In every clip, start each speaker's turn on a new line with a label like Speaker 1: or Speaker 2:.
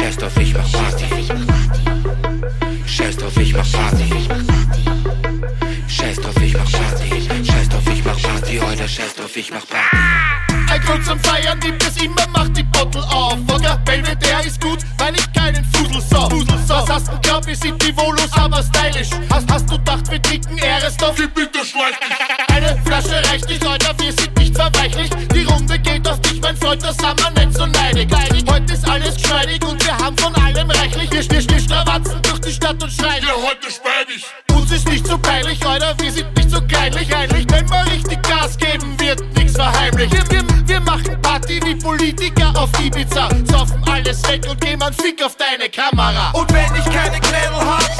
Speaker 1: Scheiß drauf, ich mach Party. Scheiß drauf, ich mach Party. Scheiß drauf, ich mach Party. Scheiß drauf, ich mach Party. Heute scheiß drauf, ich mach Party.
Speaker 2: Ein Grund zum Feiern gibt es immer, macht die Bottle auf. Wodka Belvedere ist gut, weil ich keinen Fusel sauf. Was hast du glaub, wir sind die Volos, aber stylisch. Hast, hast du gedacht, wir trinken Ehresdorf? Gib bitte schlecht. Eine Flasche reicht nicht, Leute, wir sind nicht verweichlich. Die Runde geht auf dich, mein Freund, das Summer nicht so neidig. Heute ist alles geschmeidig strawatzen durch die Stadt und schreien. Ja, heute spät Uns ist nicht so peinlich, Alter, wir sind nicht so kleinlich. Eigentlich, wenn wir richtig Gas geben, wird nichts verheimlich. Wir, wir, wir machen Party wie Politiker auf Ibiza. Saufen alles weg und geben einen Fick auf deine Kamera.
Speaker 1: Und wenn ich keine Knädel hab,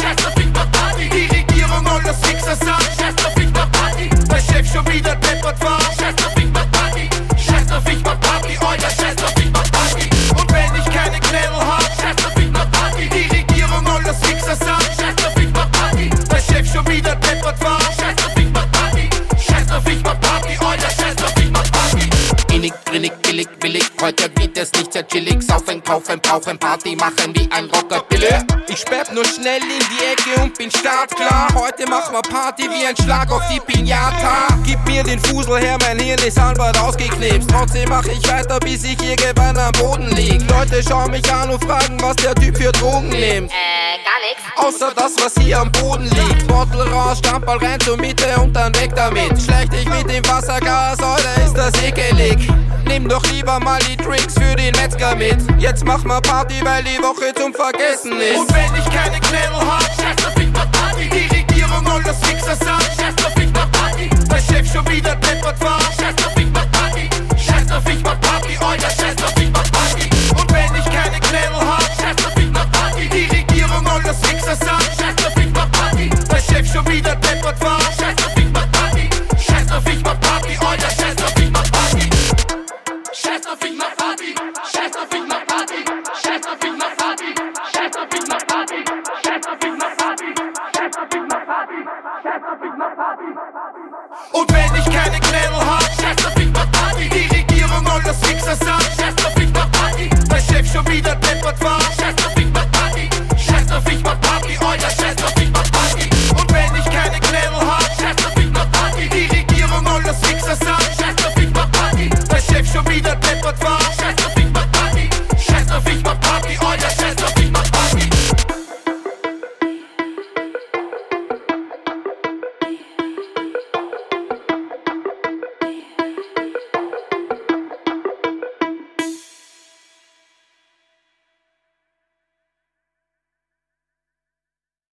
Speaker 1: Heute geht es nicht sehr chillig. Saufen, kaufen, brauchen, Party machen wie ein Rockabilly. Ich sperr nur schnell in die Ecke und bin startklar. Heute machen wir Party wie ein Schlag auf die Pinata. Gib mir den Fusel her, mein Hirn ist halbert ausgeknipst. Trotzdem mach ich weiter, bis ich irgendwann am Boden lieg. Leute schauen mich an und fragen, was der Typ für Drogen nimmt. Äh,
Speaker 3: gar nix.
Speaker 1: Außer das, was hier am Boden liegt. Bottle raus, Stammball rein zur Mitte und dann weg damit. Schlecht dich mit dem Wassergas, oder ist das ekelig? Nimm doch lieber mal die Drinks für den Metzger mit. Jetzt mach mal Party, weil die Woche zum Vergessen ist. Und wenn ich keine Klärung hab, scheiß auf ich mach Party. Die Regierung und das Fixer sagt, scheiß auf ich mach Party. Der Chef schon wieder deppert war, scheiß auf ich mach Party. Scheiß auf ich mach Party, Alter, scheiß auf ich mach Party. Und wenn ich keine Klärung hab, scheiß auf ich mach Party. Die Regierung und das Fixer sagt, Bobby.